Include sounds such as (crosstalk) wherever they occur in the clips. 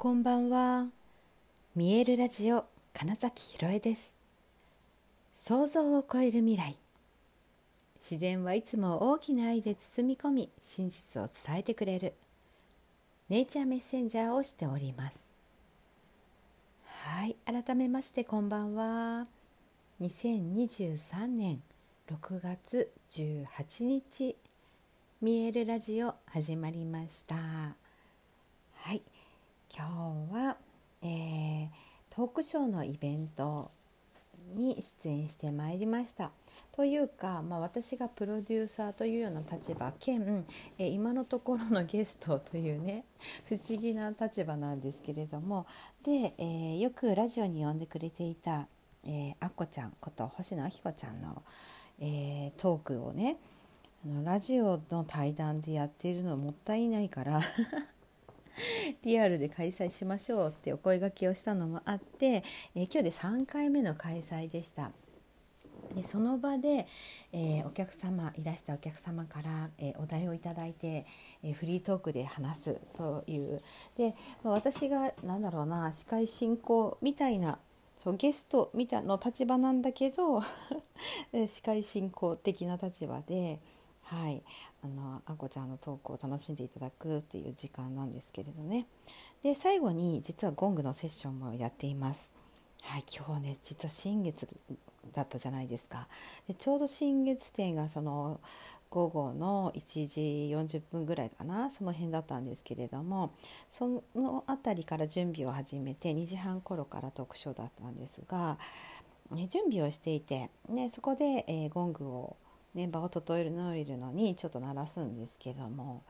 こんばんは。見えるラジオ金崎ひろえです。想像を超える未来。自然はいつも大きな愛で包み込み、真実を伝えてくれる。ネイチャーメッセンジャーをしております。はい、改めましてこんばんは。2023年6月18日、見えるラジオ始まりました。はい。今日は、えー、トークショーのイベントに出演してまいりました。というか、まあ、私がプロデューサーというような立場兼、えー、今のところのゲストというね (laughs) 不思議な立場なんですけれどもで、えー、よくラジオに呼んでくれていた、えー、あっこちゃんこと星野あきこちゃんの、えー、トークをねあのラジオの対談でやっているのもったいないから (laughs) (laughs) リアルで開催しましょうってお声がけをしたのもあって、えー、今日で3回目の開催でした。でその場で、えー、お客様いらしたお客様から、えー、お題をいただいて、えー、フリートークで話すというで、まあ、私が何だろうな司会進行みたいなそうゲストみたいな立場なんだけど (laughs) 司会進行的な立場で、はい、あのあこちゃんのトークを楽しんでいただくっていう時間なんですけれどね。で最後に実はゴングのセッションもやっています。はい、今日ね実は新月だったじゃないですか。でちょうど新月展がその午後の1時40分ぐらいかな？その辺だったんですけれどもその辺りから準備を始めて2時半頃からトークショーだったんですが、ね、準備をしていて、ね、そこで、えー、ゴングをね、場を整えるのにちょっと鳴らすんですけども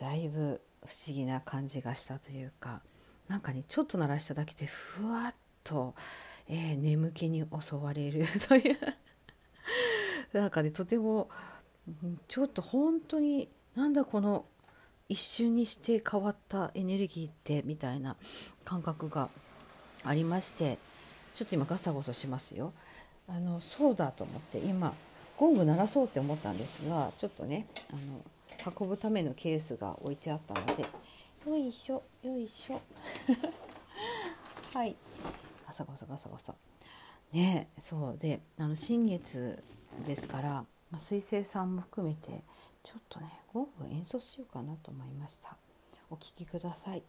だいぶ不思議な感じがしたというかなんかねちょっと鳴らしただけでふわっと、えー、眠気に襲われる (laughs) というなんかねとてもちょっと本当になんだこの一瞬にして変わったエネルギーってみたいな感覚がありましてちょっと今ガサゴソしますよ。あのそうだと思って今ゴング鳴らそうって思ったんですがちょっとねあの運ぶためのケースが置いてあったのでよいしょよいしょ。(laughs) はい。ガサゴソガサゴソ。ねそうであの新月ですから、まあ、水星さんも含めてちょっとねゴング演奏しようかなと思いました。お聴きください。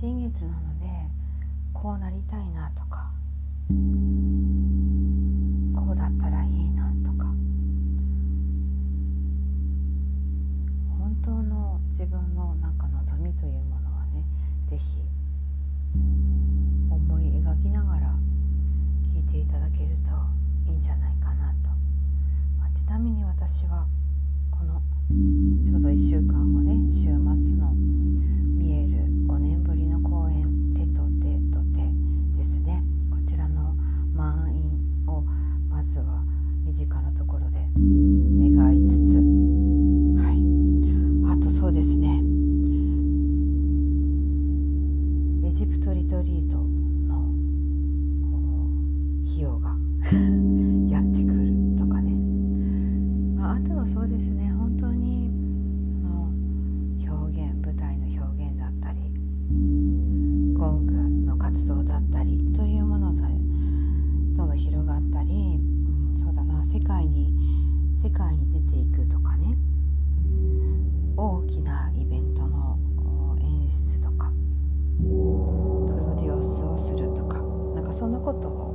新月なのでこうなりたいなとかこうだったらいいなとか本当の自分のなんか望みというものはね是非思い描きながら聞いていただけるといいんじゃないかなと、まあ、ちなみに私はこのちょうど1週間後ね週末のことを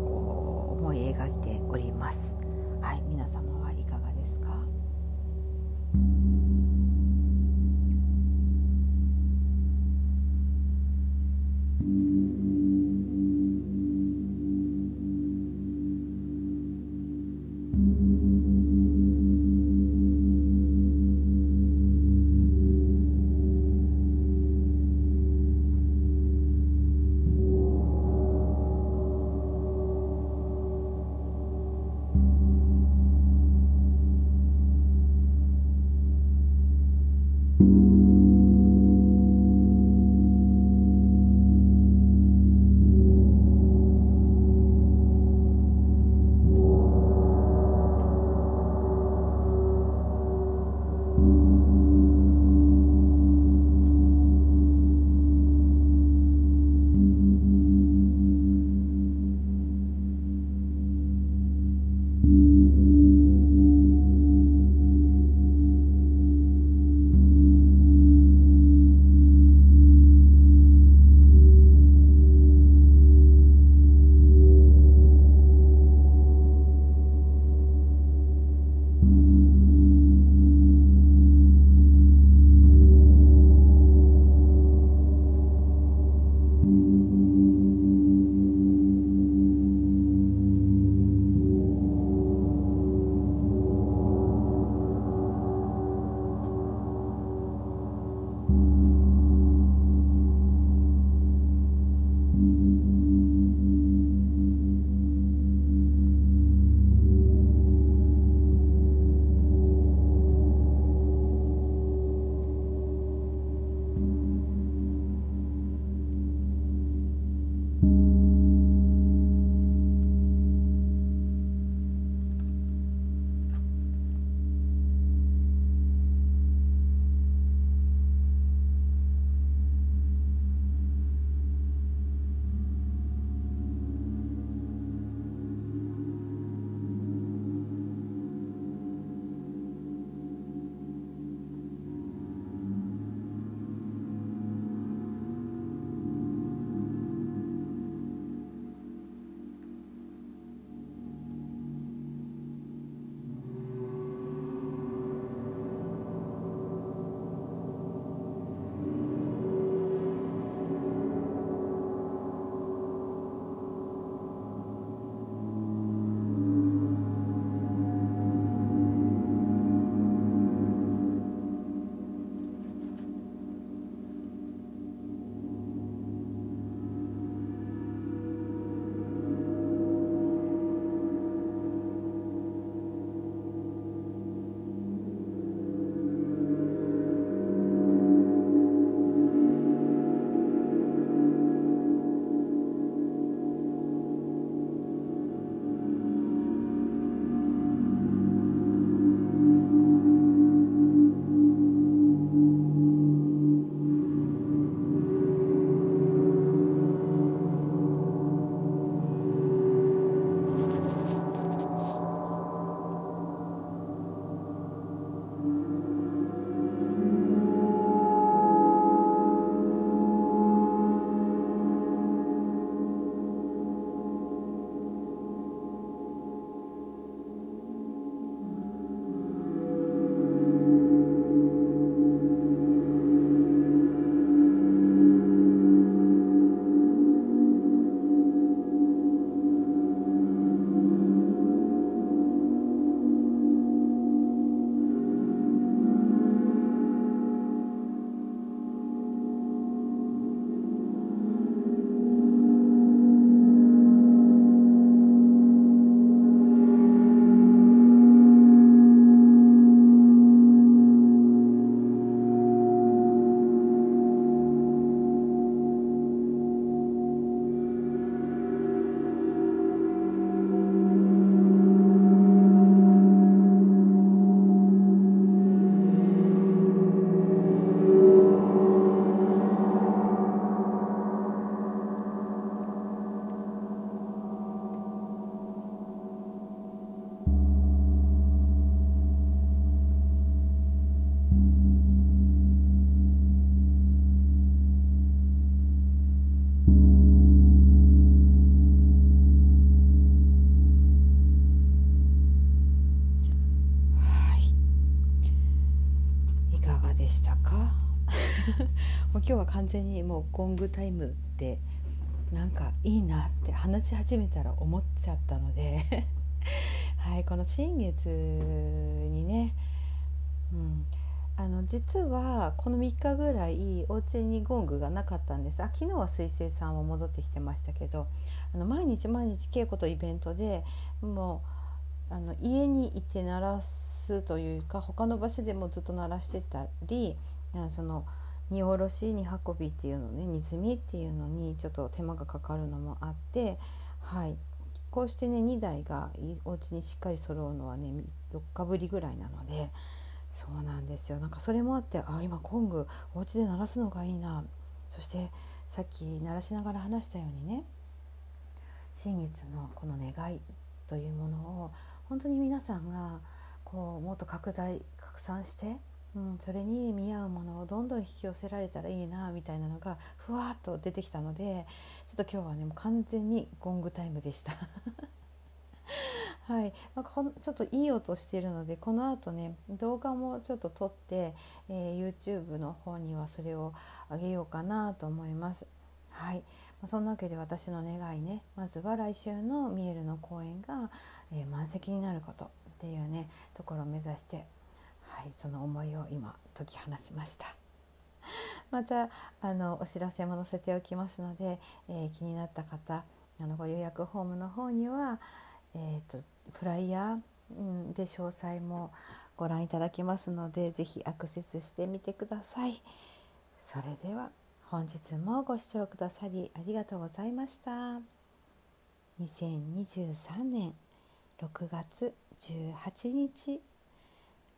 今日は完全にもうゴングタイムでなんかいいなって話し始めたら思っちゃったので (laughs) はいこの新月にね、うん、あの実はこの3日ぐらいお家にゴングがなかったんです。あ昨日は水星さんは戻ってきてましたけどあの毎日毎日稽古とイベントでもうあの家にいて鳴らすというか他の場所でもずっと鳴らしてたりその荷下ろし荷運びっていうのね荷積みっていうのにちょっと手間がかかるのもあってはいこうしてね2台がお家にしっかり揃うのはね4日ぶりぐらいなので。そうなんですよなんかそれもあってあ今コングお家で鳴らすのがいいなそしてさっき鳴らしながら話したようにね新月のこの願いというものを本当に皆さんがこうもっと拡大拡散して、うん、それに見合うものをどんどん引き寄せられたらいいなみたいなのがふわっと出てきたのでちょっと今日はねもう完全にゴングタイムでした。(laughs) はい、まあ、ちょっといい音してるのでこの後ね動画もちょっと撮って、えー、YouTube の方にはそれをあげようかなと思います。はい、ま、そんなわけで私の願いねまずは来週のミエルの公演が、えー、満席になることっていうねところを目指して、はい、その思いを今解き放ちました。(laughs) またあのお知らせも載せておきますので、えー、気になった方あのご予約フォームの方には、えーと、フライヤーで詳細もご覧いただけますので是非アクセスしてみてください。それでは本日もご視聴くださりありがとうございました。2023年6月18日